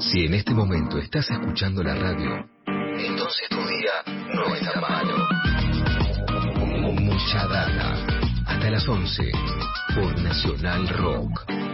Si en este momento estás escuchando la radio, entonces tu día no está malo. Mucha data. Hasta las 11 por Nacional Rock.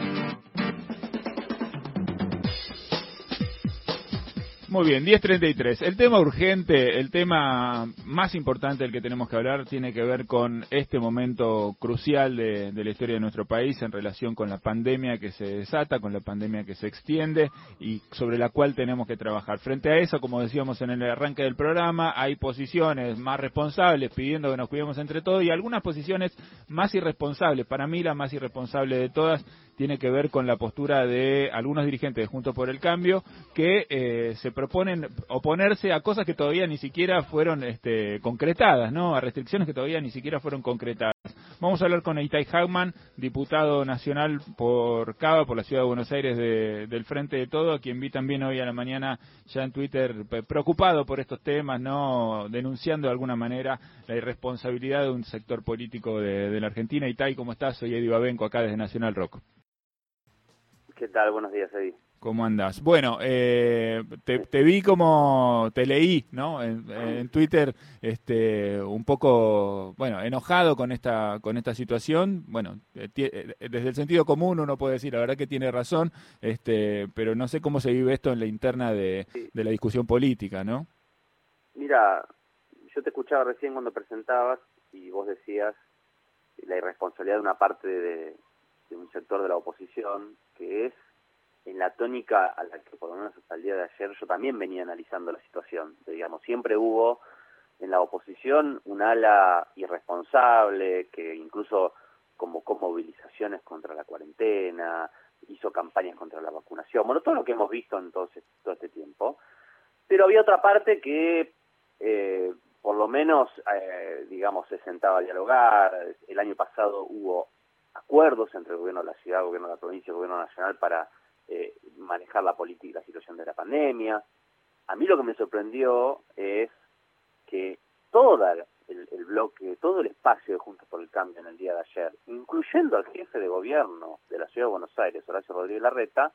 Muy bien, 10.33. El tema urgente, el tema más importante del que tenemos que hablar tiene que ver con este momento crucial de, la historia de nuestro país en relación con la pandemia que se desata, con la pandemia que se extiende y sobre la cual tenemos que trabajar. Frente a eso, como decíamos en el arranque del programa, hay posiciones más responsables pidiendo que nos cuidemos entre todos y algunas posiciones más irresponsables. Para mí la más irresponsable de todas tiene que ver con la postura de algunos dirigentes de Juntos por el Cambio que eh, se proponen oponerse a cosas que todavía ni siquiera fueron este, concretadas, ¿no? A restricciones que todavía ni siquiera fueron concretadas. Vamos a hablar con Itai Hagman, diputado nacional por Cava, por la Ciudad de Buenos Aires del Frente de Todo, a quien vi también hoy a la mañana ya en Twitter preocupado por estos temas, ¿no? Denunciando de alguna manera la irresponsabilidad de un sector político de, de la Argentina. Itai, ¿cómo estás? Soy Eddie Babenco, acá desde Nacional Rock. ¿Qué tal? Buenos días, Eddie. ¿Cómo andas? Bueno, eh, te, vi como, te leí, ¿no? En, Twitter, este, un poco, bueno, enojado con esta, con esta situación. Bueno, eh, eh, desde el sentido común uno puede decir, la verdad que tiene razón, este, pero no sé cómo se vive esto en la interna de, la discusión política, ¿no? Mira, yo te escuchaba recién cuando presentabas y vos decías la irresponsabilidad de una parte de un sector de la oposición que es en la tónica a la que por lo menos hasta día de ayer yo también venía analizando la situación. Digamos, siempre hubo en la oposición un ala irresponsable que incluso convocó movilizaciones contra la cuarentena, hizo campañas contra la vacunación, bueno, todo lo que hemos visto en todo, este tiempo. Pero había otra parte que eh, por lo menos, eh, digamos, se sentaba a dialogar. El año pasado hubo acuerdos entre el gobierno de la ciudad, el gobierno de la provincia y el gobierno nacional para eh, manejar la la situación de la pandemia. A mí lo que me sorprendió es que todo el, bloque, todo el espacio de Juntos por el Cambio en el día de ayer, incluyendo al jefe de gobierno de la Ciudad de Buenos Aires, Horacio Rodríguez Larreta,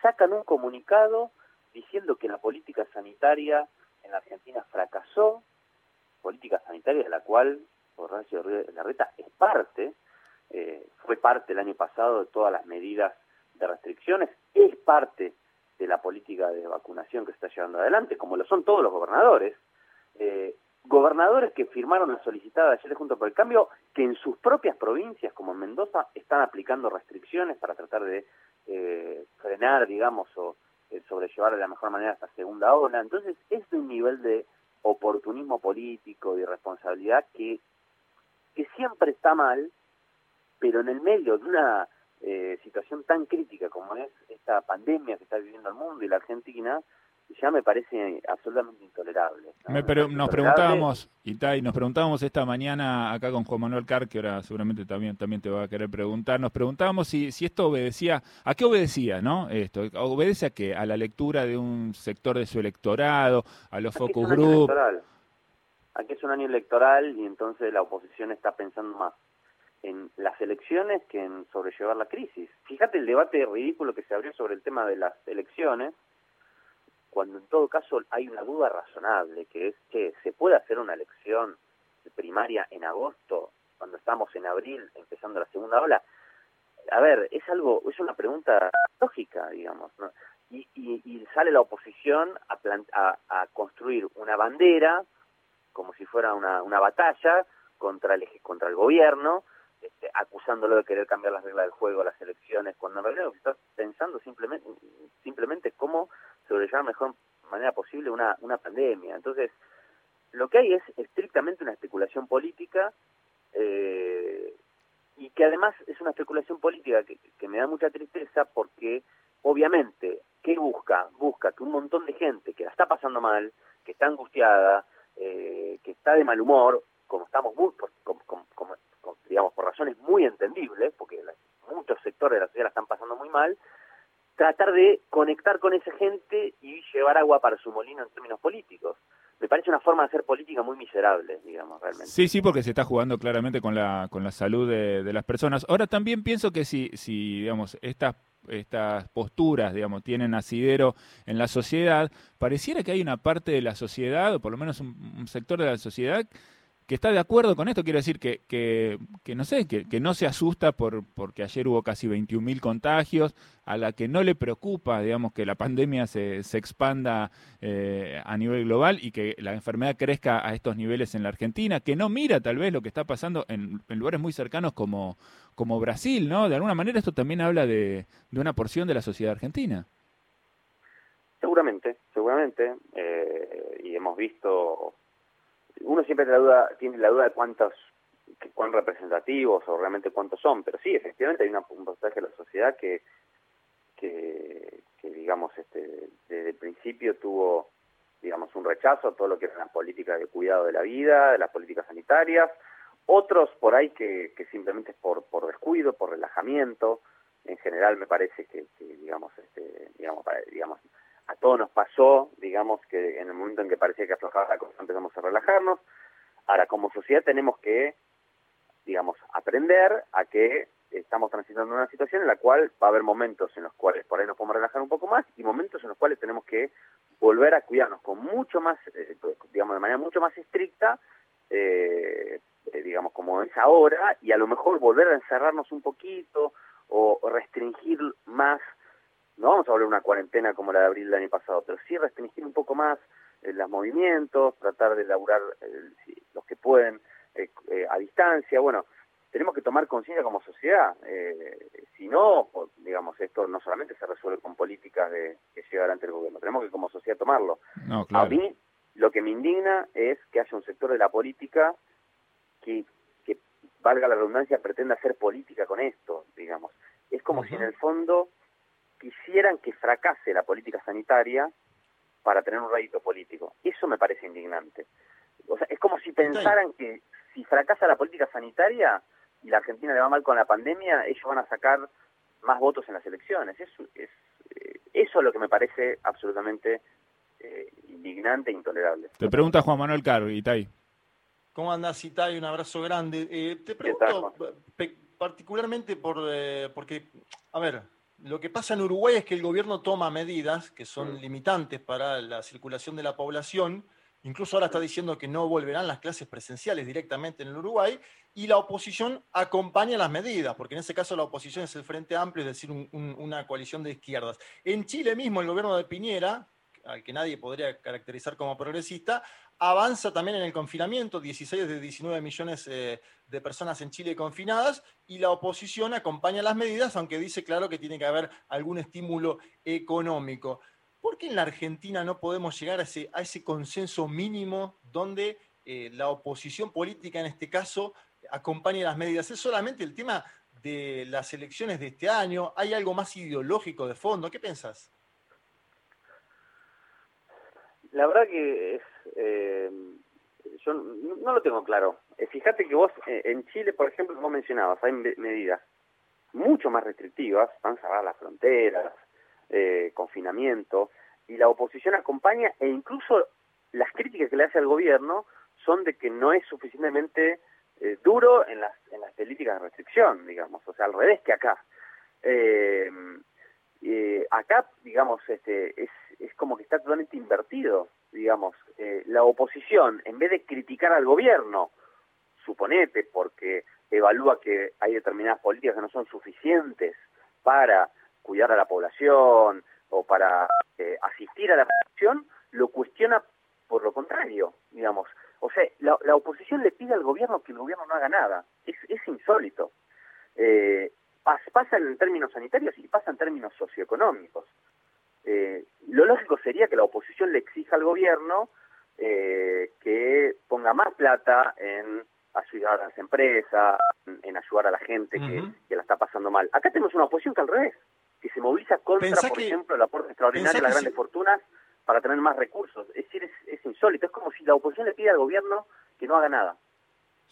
sacan un comunicado diciendo que la política sanitaria en la Argentina fracasó, política sanitaria de la cual Horacio Rodríguez Larreta es parte, eh, fue parte el año pasado de todas las medidas de restricciones, es parte de la política de vacunación que está llevando adelante, como lo son todos los gobernadores. Eh, gobernadores que firmaron la solicitada ayer junto por el cambio, que en sus propias provincias, como en Mendoza, están aplicando restricciones para tratar de eh, frenar, digamos, o sobrellevar de la mejor manera esta segunda ola. Entonces, es un nivel de oportunismo político, de irresponsabilidad que, que siempre está mal, pero en el medio de una eh, situación tan crítica como es esta pandemia que está viviendo el mundo y la Argentina, ya me parece absolutamente intolerable. pero nos preguntábamos, Itay, nos preguntábamos esta mañana acá con Juan Manuel Car, que ahora seguramente también, también te va a querer preguntar, nos preguntábamos si, si esto obedecía, ¿a qué obedecía, no? Esto, ¿obedece a qué? ¿A la lectura de un sector de su electorado, a los focus group? Aquí es un año electoral y entonces la oposición está pensando más en las elecciones que en sobrellevar la crisis. Fíjate el debate ridículo que se abrió sobre el tema de las elecciones, cuando en todo caso hay una duda razonable, que es que se puede hacer una elección primaria en agosto, cuando estamos en abril, empezando la segunda ola. A ver, es algo, es una pregunta lógica, digamos, y, y, sale la oposición a, a, a construir una bandera, como si fuera una, una batalla contra el, contra el gobierno, este, acusándolo de querer cambiar las reglas del juego, las elecciones, cuando en realidad lo que está pensando simplemente, simplemente cómo sobrellevar mejor manera posible una, una pandemia. Entonces, lo que hay es estrictamente una especulación política eh, y que además es una especulación política que, que me da mucha tristeza porque obviamente, ¿qué busca? Busca que un montón de gente que la está pasando mal, que está angustiada, eh, que está de mal humor, como estamos muy, por razones muy entendibles, porque muchos sectores de la sociedad la están pasando muy mal, tratar de conectar con esa gente y llevar agua para su molino en términos políticos. Me parece una forma de hacer política muy miserable, digamos, realmente. Sí, sí, porque se está jugando claramente con la, con la salud de, las personas. Ahora también pienso que si, si digamos, estas estas posturas, digamos, tienen asidero en la sociedad, pareciera que hay una parte de la sociedad, o por lo menos un sector de la sociedad, que está de acuerdo con esto, quiero decir que, que, que no sé, que, que, no se asusta por porque ayer hubo casi 21.000 contagios, a la que no le preocupa, digamos, que la pandemia se, se expanda eh, a nivel global y que la enfermedad crezca a estos niveles en la Argentina, que no mira tal vez lo que está pasando en, lugares muy cercanos como, como Brasil, ¿no? De alguna manera esto también habla de, de una porción de la sociedad argentina. Seguramente, seguramente, eh, y hemos visto uno siempre la duda, tiene la duda de cuántos, cuán representativos o realmente cuántos son, pero sí, efectivamente hay un porcentaje de la sociedad que, que, que, digamos, este, desde el principio tuvo, digamos, un rechazo a todo lo que eran las políticas de cuidado de la vida, de las políticas sanitarias, otros por ahí que, que simplemente es por, por descuido, por relajamiento, en general me parece que, que digamos, este, digamos, digamos, a todos nos pasó, digamos, que en el momento en que parecía que aflojaba la cosa empezamos a relajarnos. Ahora, como sociedad tenemos que, digamos, aprender a que estamos transitando una situación en la cual va a haber momentos en los cuales por ahí nos podemos relajar un poco más y momentos en los cuales tenemos que volver a cuidarnos con mucho más, eh, digamos, de manera mucho más estricta, eh, eh, digamos, como es ahora, y a lo mejor volver a encerrarnos un poquito o restringir más no vamos a volver a una cuarentena como la de abril del año pasado, pero sí restringir un poco más eh, los movimientos, tratar de laburar eh, los que pueden eh, eh, a distancia. Bueno, tenemos que tomar conciencia como sociedad. Eh, si no, digamos, esto no solamente se resuelve con políticas de, que llega adelante el gobierno, tenemos que como sociedad tomarlo. No, claro. A mí lo que me indigna es que haya un sector de la política que, que valga la redundancia, pretenda hacer política con esto, digamos. Es como uh -huh. si en el fondo quisieran que fracase la política sanitaria para tener un rédito político. Eso me parece indignante. O sea, es como si pensaran que si fracasa la política sanitaria y la Argentina le va mal con la pandemia, ellos van a sacar más votos en las elecciones. Eso es, eh, eso es lo que me parece absolutamente eh, indignante e intolerable. Te pregunta Juan Manuel Caro, Itay. ¿Cómo andás, Itay? Un abrazo grande. Eh, te pregunto particularmente por, eh, porque, a ver, lo que pasa en Uruguay es que el gobierno toma medidas que son limitantes para la circulación de la población. Incluso ahora está diciendo que no volverán las clases presenciales directamente en el Uruguay y la oposición acompaña las medidas, porque en ese caso la oposición es el Frente Amplio, es decir, un, un, una coalición de izquierdas. En Chile mismo el gobierno de Piñera, al que nadie podría caracterizar como progresista, avanza también en el confinamiento, 16 de 19 millones eh, de personas en Chile confinadas, y la oposición acompaña las medidas, aunque dice claro que tiene que haber algún estímulo económico. ¿Por qué en la Argentina no podemos llegar a ese, consenso mínimo donde eh, la oposición política, en este caso, acompañe las medidas? ¿Es solamente el tema de las elecciones de este año? ¿Hay algo más ideológico de fondo? ¿Qué pensás? La verdad que es, eh, yo no, no, lo tengo claro. Eh, fíjate que vos eh, en Chile, por ejemplo, vos mencionabas, hay medidas mucho más restrictivas, van a las fronteras, eh, confinamiento, y la oposición acompaña e incluso las críticas que le hace al gobierno son de que no es suficientemente eh, duro en las, en las políticas de restricción, digamos, o sea, al revés que acá. Eh, eh, acá, digamos, este, es, es como que está totalmente invertido, digamos, eh, la oposición, en vez de criticar al gobierno, suponete, porque evalúa que hay determinadas políticas que no son suficientes para cuidar a la población o para eh, asistir a la población, lo cuestiona por lo contrario, digamos. O sea, la, oposición le pide al gobierno que el gobierno no haga nada. Es, es insólito. Eh, pasa en términos sanitarios y pasa en términos socioeconómicos. Eh, lo lógico sería que la oposición le exija al gobierno eh, que ponga más plata en ayudar a las empresas, en, en ayudar a la gente uh -huh. que, la está pasando mal. Acá tenemos una oposición que al revés, que se moviliza contra, Pensá por que, ejemplo, el aporte extraordinario de las grandes si... fortunas para tener más recursos. Es decir, es, es insólito. Es como si la oposición le pide al gobierno que no haga nada.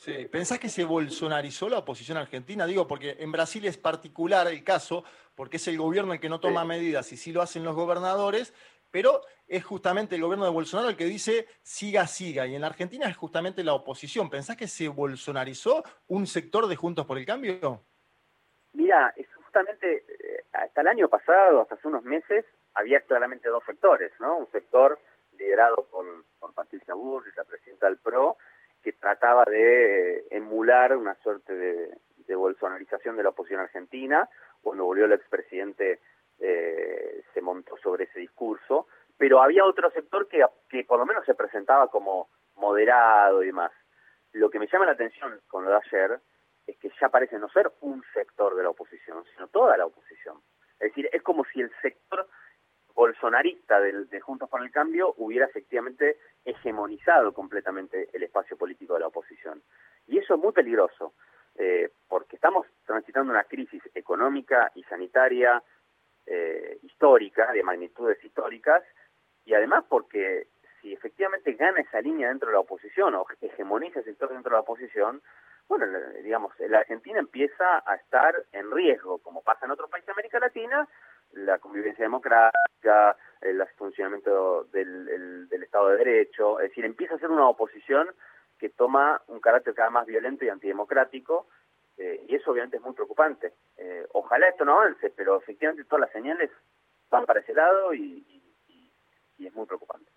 Sí. ¿Pensás que se bolsonarizó la oposición argentina? Digo, porque en Brasil es particular el caso, porque es el gobierno el que no toma sí. medidas y sí lo hacen los gobernadores, pero es justamente el gobierno de Bolsonaro el que dice siga, siga, y en la Argentina es justamente la oposición. ¿Pensás que se bolsonarizó un sector de Juntos por el Cambio? Mira, eso justamente eh, hasta el año pasado, hasta hace unos meses, había claramente dos sectores, ¿no? Un sector liderado por, por Patricia Burris, la presidenta del PRO, que trataba de emular una suerte de, de bolsonarización de la oposición argentina. Cuando volvió el expresidente eh, se montó sobre ese discurso, pero había otro sector que, que por lo menos se presentaba como moderado y demás. Lo que me llama la atención con lo de ayer es que ya parece no ser un sector de la oposición, sino toda la oposición. Es decir, es como si el sector bolsonarista de, de Juntos por el Cambio hubiera efectivamente hegemonizado completamente el espacio político de la oposición. Y eso es muy peligroso, eh, porque estamos transitando una crisis económica y sanitaria eh, histórica, de magnitudes históricas, y además porque si efectivamente gana esa línea dentro de la oposición o hegemoniza ese sector dentro de la oposición, bueno, digamos, la Argentina empieza a estar en riesgo, como pasa en otros países de América Latina, la convivencia democrática, el funcionamiento del, del, Estado de Derecho, es decir, empieza a ser una oposición que toma un carácter cada vez más violento y antidemocrático, eh, y eso obviamente es muy preocupante. Eh, ojalá esto no avance, pero efectivamente todas las señales van para ese lado y, y es muy preocupante.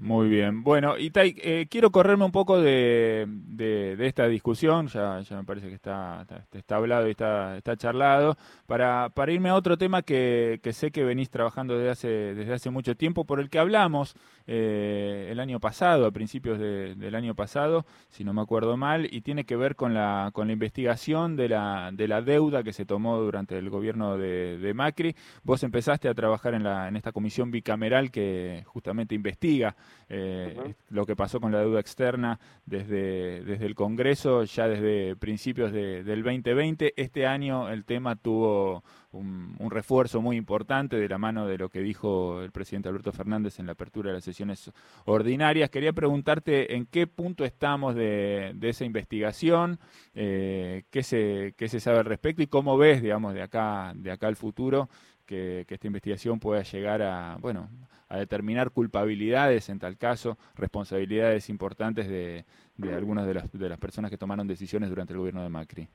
Muy bien. Bueno, Itai, eh, quiero correrme un poco de, de, esta discusión, ya, ya me parece que está, está, hablado y está, está charlado, para, para irme a otro tema que, que sé que venís trabajando desde hace, desde hace mucho tiempo, por el que hablamos eh, el año pasado, a principios del año pasado, si no me acuerdo mal, y tiene que ver con la, con la investigación de la, de la deuda que se tomó durante el gobierno de, de Macri. Vos empezaste a trabajar en, la, en esta comisión bicameral que justamente investiga eh, lo que pasó con la deuda externa desde, desde el Congreso, ya desde principios de, del 2020. Este año el tema tuvo un, refuerzo muy importante de la mano de lo que dijo el presidente Alberto Fernández en la apertura de las sesiones ordinarias. Quería preguntarte en qué punto estamos de, esa investigación, eh, qué, se, qué se sabe al respecto y cómo ves, digamos, de acá, de acá al futuro que, esta investigación pueda llegar a, bueno, a determinar culpabilidades en tal caso, responsabilidades importantes de, de algunas de las, de las personas que tomaron decisiones durante el gobierno de Macri.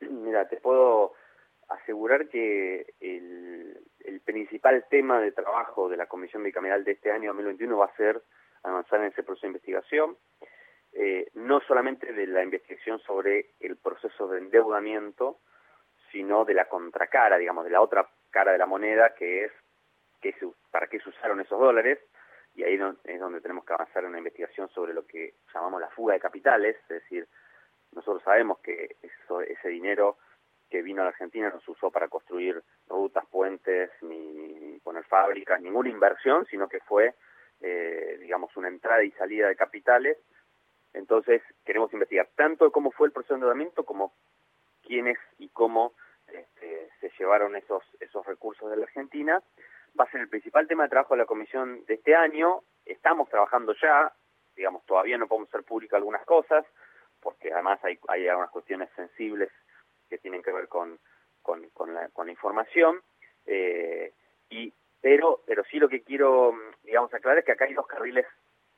Mira, te puedo asegurar que el, el principal tema de trabajo de la Comisión Bicameral de este año 2021 va a ser avanzar en ese proceso de investigación, eh, no solamente de la investigación sobre el proceso de endeudamiento, sino de la contracara, digamos, de la otra cara de la moneda, que es que para qué se usaron esos dólares, y ahí es donde tenemos que avanzar en una investigación sobre lo que llamamos la fuga de capitales, es decir, nosotros sabemos que eso, ese dinero que vino a la Argentina no se usó para construir rutas, puentes, ni, poner fábricas, ninguna inversión, sino que fue, eh, digamos, una entrada y salida de capitales. Entonces, queremos investigar tanto cómo fue el proceso de endeudamiento como quiénes y cómo se llevaron esos, esos recursos de la Argentina. Va a ser el principal tema de trabajo de la comisión de este año. Estamos trabajando ya, digamos, todavía no podemos hacer públicas algunas cosas, porque además hay, algunas cuestiones sensibles que tienen que ver con, con, con, la, información. Eh, y pero pero sí lo que quiero digamos aclarar es que acá hay dos carriles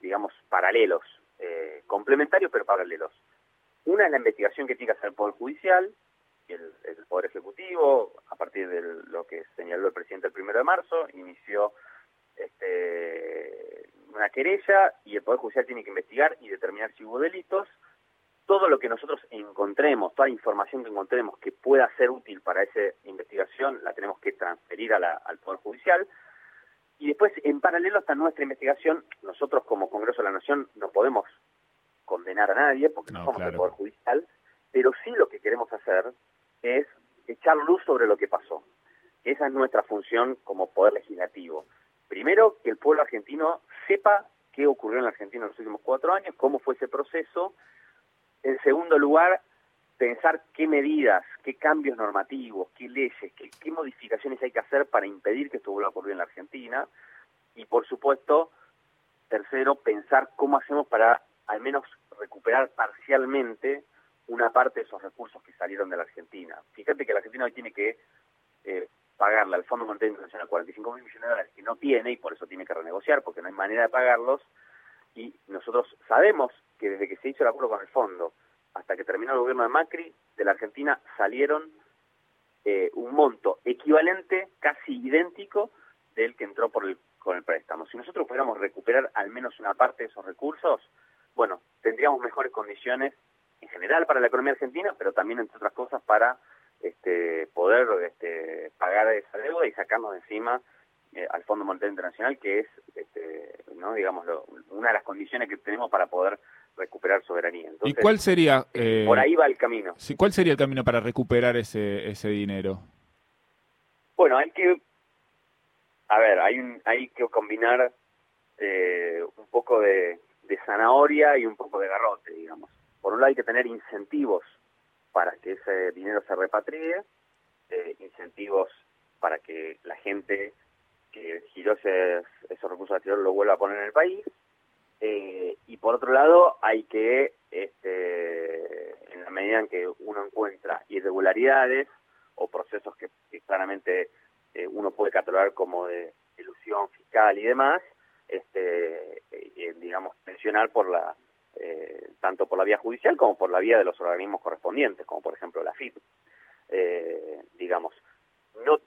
digamos paralelos eh, complementarios pero paralelos una es la investigación que tiene que hacer el poder judicial el, el, Poder Ejecutivo, partir de lo que señaló el presidente el primero de marzo, inició este, una querella y el Poder Judicial tiene que investigar y determinar si hubo delitos. Todo lo que nosotros encontremos, toda la información que encontremos que pueda ser útil para esa investigación, la tenemos que transferir a la, al Poder Judicial. Y después, en paralelo a nuestra investigación, nosotros como Congreso de la Nación no podemos condenar a nadie porque no, somos el Poder Judicial, pero sí lo que queremos hacer es echar luz sobre lo que pasó. Esa es nuestra función como poder legislativo. Primero, que el pueblo argentino sepa qué ocurrió en la Argentina en los últimos cuatro años, cómo fue ese proceso. En segundo lugar, pensar qué medidas, qué cambios normativos, qué leyes, qué, qué modificaciones hay que hacer para impedir que esto vuelva a ocurrir en la Argentina. Y por supuesto, tercero, pensar cómo hacemos para al menos recuperar parcialmente una parte de esos recursos que salieron de la Argentina. Fíjate que la Argentina hoy tiene que eh, pagarle al Fondo Monetario Internacional 45 mil millones de dólares que no tiene y por eso tiene que renegociar porque no hay manera de pagarlos. Y nosotros sabemos que desde que se hizo el acuerdo con el fondo hasta que terminó el gobierno de Macri, de la Argentina salieron eh, un monto equivalente, casi idéntico, del que entró por el, con el préstamo. Si nosotros pudiéramos recuperar al menos una parte de esos recursos, bueno, tendríamos mejores condiciones en general para la economía argentina, pero también, entre otras cosas, para este, poder este, pagar esa deuda y sacarnos de encima eh, al Fondo Monetario Internacional, que es, este, no digamos, una de las condiciones que tenemos para poder recuperar soberanía. ¿Y cuál sería? Eh, por ahí va el camino. ¿Cuál sería el camino para recuperar ese, ese dinero? Bueno, hay que, a ver, hay, un, hay que combinar eh, un poco de, de zanahoria y un poco de garrote, digamos. Por un lado hay que tener incentivos para que ese dinero se repatrie, eh, incentivos para que la gente que giró esos recursos exterior lo vuelva a poner en el país, eh, y por otro lado hay que, este, en la medida en que uno encuentra irregularidades o procesos que, claramente eh, uno puede catalogar como de ilusión fiscal y demás, este, digamos, pensionar por la tanto por la vía judicial como por la vía de los organismos correspondientes, como por ejemplo la FIP. Eh, digamos, no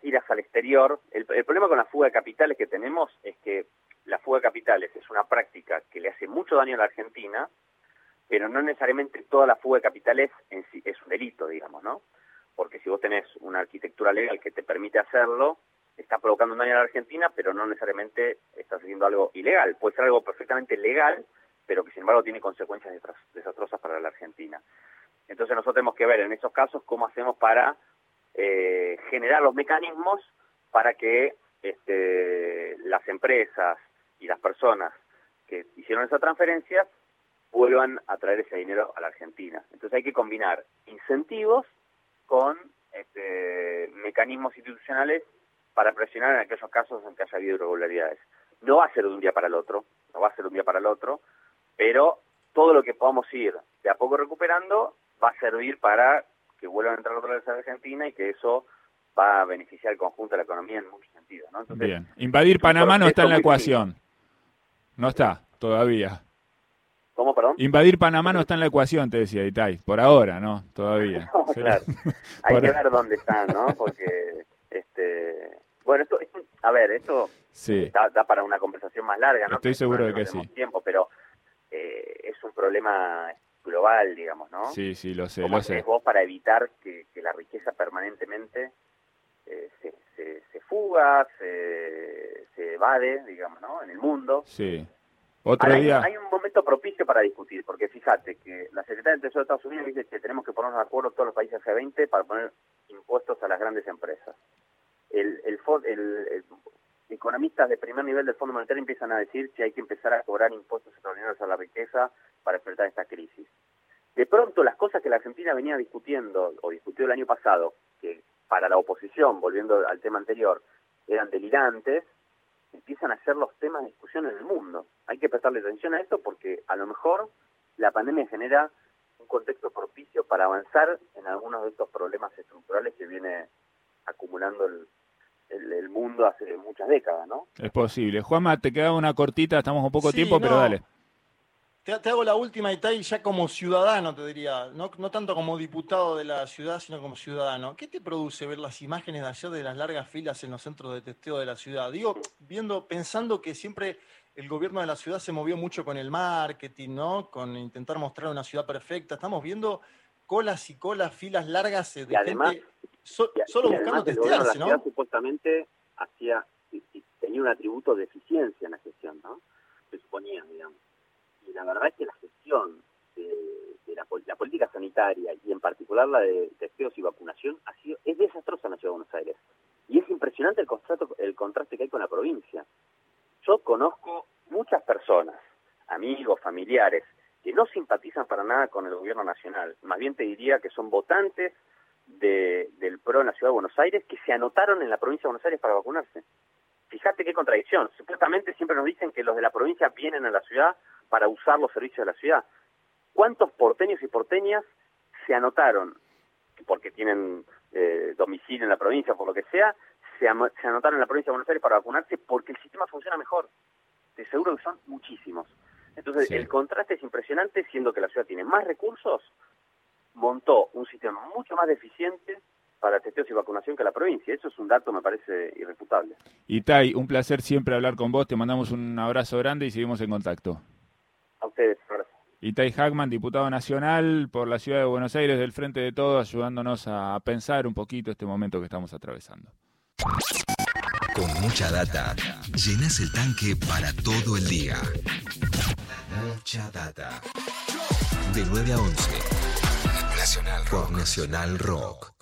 giras al exterior. El, problema con la fuga de capitales que tenemos es que la fuga de capitales es una práctica que le hace mucho daño a la Argentina, pero no necesariamente toda la fuga de capitales en sí es un delito, digamos, ¿no? Porque si vos tenés una arquitectura legal que te permite hacerlo, está provocando un daño a la Argentina, pero no necesariamente estás haciendo algo ilegal. Puede ser algo perfectamente legal, pero que sin embargo tiene consecuencias desastrosas para la Argentina. Entonces nosotros tenemos que ver en esos casos cómo hacemos para eh, generar los mecanismos para que este, las empresas y las personas que hicieron esa transferencia vuelvan a traer ese dinero a la Argentina. Entonces hay que combinar incentivos con este, mecanismos institucionales para presionar en aquellos casos en que haya habido irregularidades. No va a ser de un día para el otro, no va a ser de un día para el otro, pero todo lo que podamos ir de a poco recuperando va a servir para que vuelvan a entrar otra vez a Argentina y que eso va a beneficiar al conjunto de la economía en muchos sentidos. ¿no? Bien, invadir Panamá no está en la ecuación. No está, todavía. ¿Cómo, perdón? Invadir Panamá no está en la ecuación, te decía Itay. Por ahora, ¿no? Todavía. claro. Hay que ver dónde están, ¿no? Porque, este... Bueno, esto, a ver, esto sí. da, para una conversación más larga, ¿no? Estoy seguro de que sí. Tiempo, pero eh, es un problema global, digamos, ¿no? Sí, sí, lo sé, lo sé. vos para evitar que, la riqueza permanentemente eh, se, se, fuga, se, se evade, digamos, ¿no? En el mundo. Sí. Otro día... Hay, un momento propicio para discutir, porque fíjate que la Secretaría de Tesoro de Estados Unidos dice que tenemos que ponernos de acuerdo todos los países G20 para poner impuestos a las grandes empresas. El, el, el, economistas de primer nivel del Fondo Monetario empiezan a decir que hay que empezar a cobrar impuestos extraordinarios a la riqueza para enfrentar esta crisis. De pronto, las cosas que la Argentina venía discutiendo, o discutió el año pasado, que para la oposición, volviendo al tema anterior, eran delirantes, empiezan a ser los temas de discusión en el mundo. Hay que prestarle atención a esto porque a lo mejor la pandemia genera un contexto propicio para avanzar en algunos de estos problemas estructurales que viene acumulando el, el, mundo hace muchas décadas, ¿no? Es posible. Juanma, te queda una cortita, estamos un poco tiempo, pero dale. Te, hago la última, y ya como ciudadano, te diría, no, no tanto como diputado de la ciudad, sino como ciudadano. ¿Qué te produce ver las imágenes de ayer de las largas filas en los centros de testeo de la ciudad? Digo, viendo, pensando que siempre el gobierno de la ciudad se movió mucho con el marketing, ¿no? Con intentar mostrar una ciudad perfecta. Estamos viendo colas y colas, filas largas de gente solo buscando testearse, ¿no? supuestamente hacía, tenía un atributo de eficiencia en la gestión, ¿no? Se suponía, digamos. Y la verdad es que la gestión de, la, política sanitaria y en particular la de testeos y vacunación ha sido, es desastrosa en la Ciudad de Buenos Aires. Y es impresionante el, el contraste que hay con la provincia. Yo conozco muchas personas, amigos, familiares, que no simpatizan para nada con el gobierno nacional. Más bien te diría que son votantes de, del PRO en la Ciudad de Buenos Aires que se anotaron en la provincia de Buenos Aires para vacunarse. Fíjate qué contradicción. Supuestamente siempre nos dicen que los de la provincia vienen a la ciudad para usar los servicios de la ciudad. ¿Cuántos porteños y porteñas se anotaron, porque tienen eh, domicilio en la provincia, por lo que sea, se, anotaron en la provincia de Buenos Aires para vacunarse porque el sistema funciona mejor? De seguro que son muchísimos. Entonces, el contraste es impresionante, siendo que la ciudad tiene más recursos montó un sistema mucho más deficiente para testeos y vacunación que la provincia. Eso es un dato, me parece, irrefutable. Itai, un placer siempre hablar con vos. Te mandamos un abrazo grande y seguimos en contacto. A ustedes, Itai Hagman, diputado nacional por la ciudad de Buenos Aires del Frente de Todos, ayudándonos a pensar un poquito este momento que estamos atravesando. Con mucha data, llenas el tanque para todo el día. Mucha data. De 9 a 11. Nacional Rock. Nacional Rock.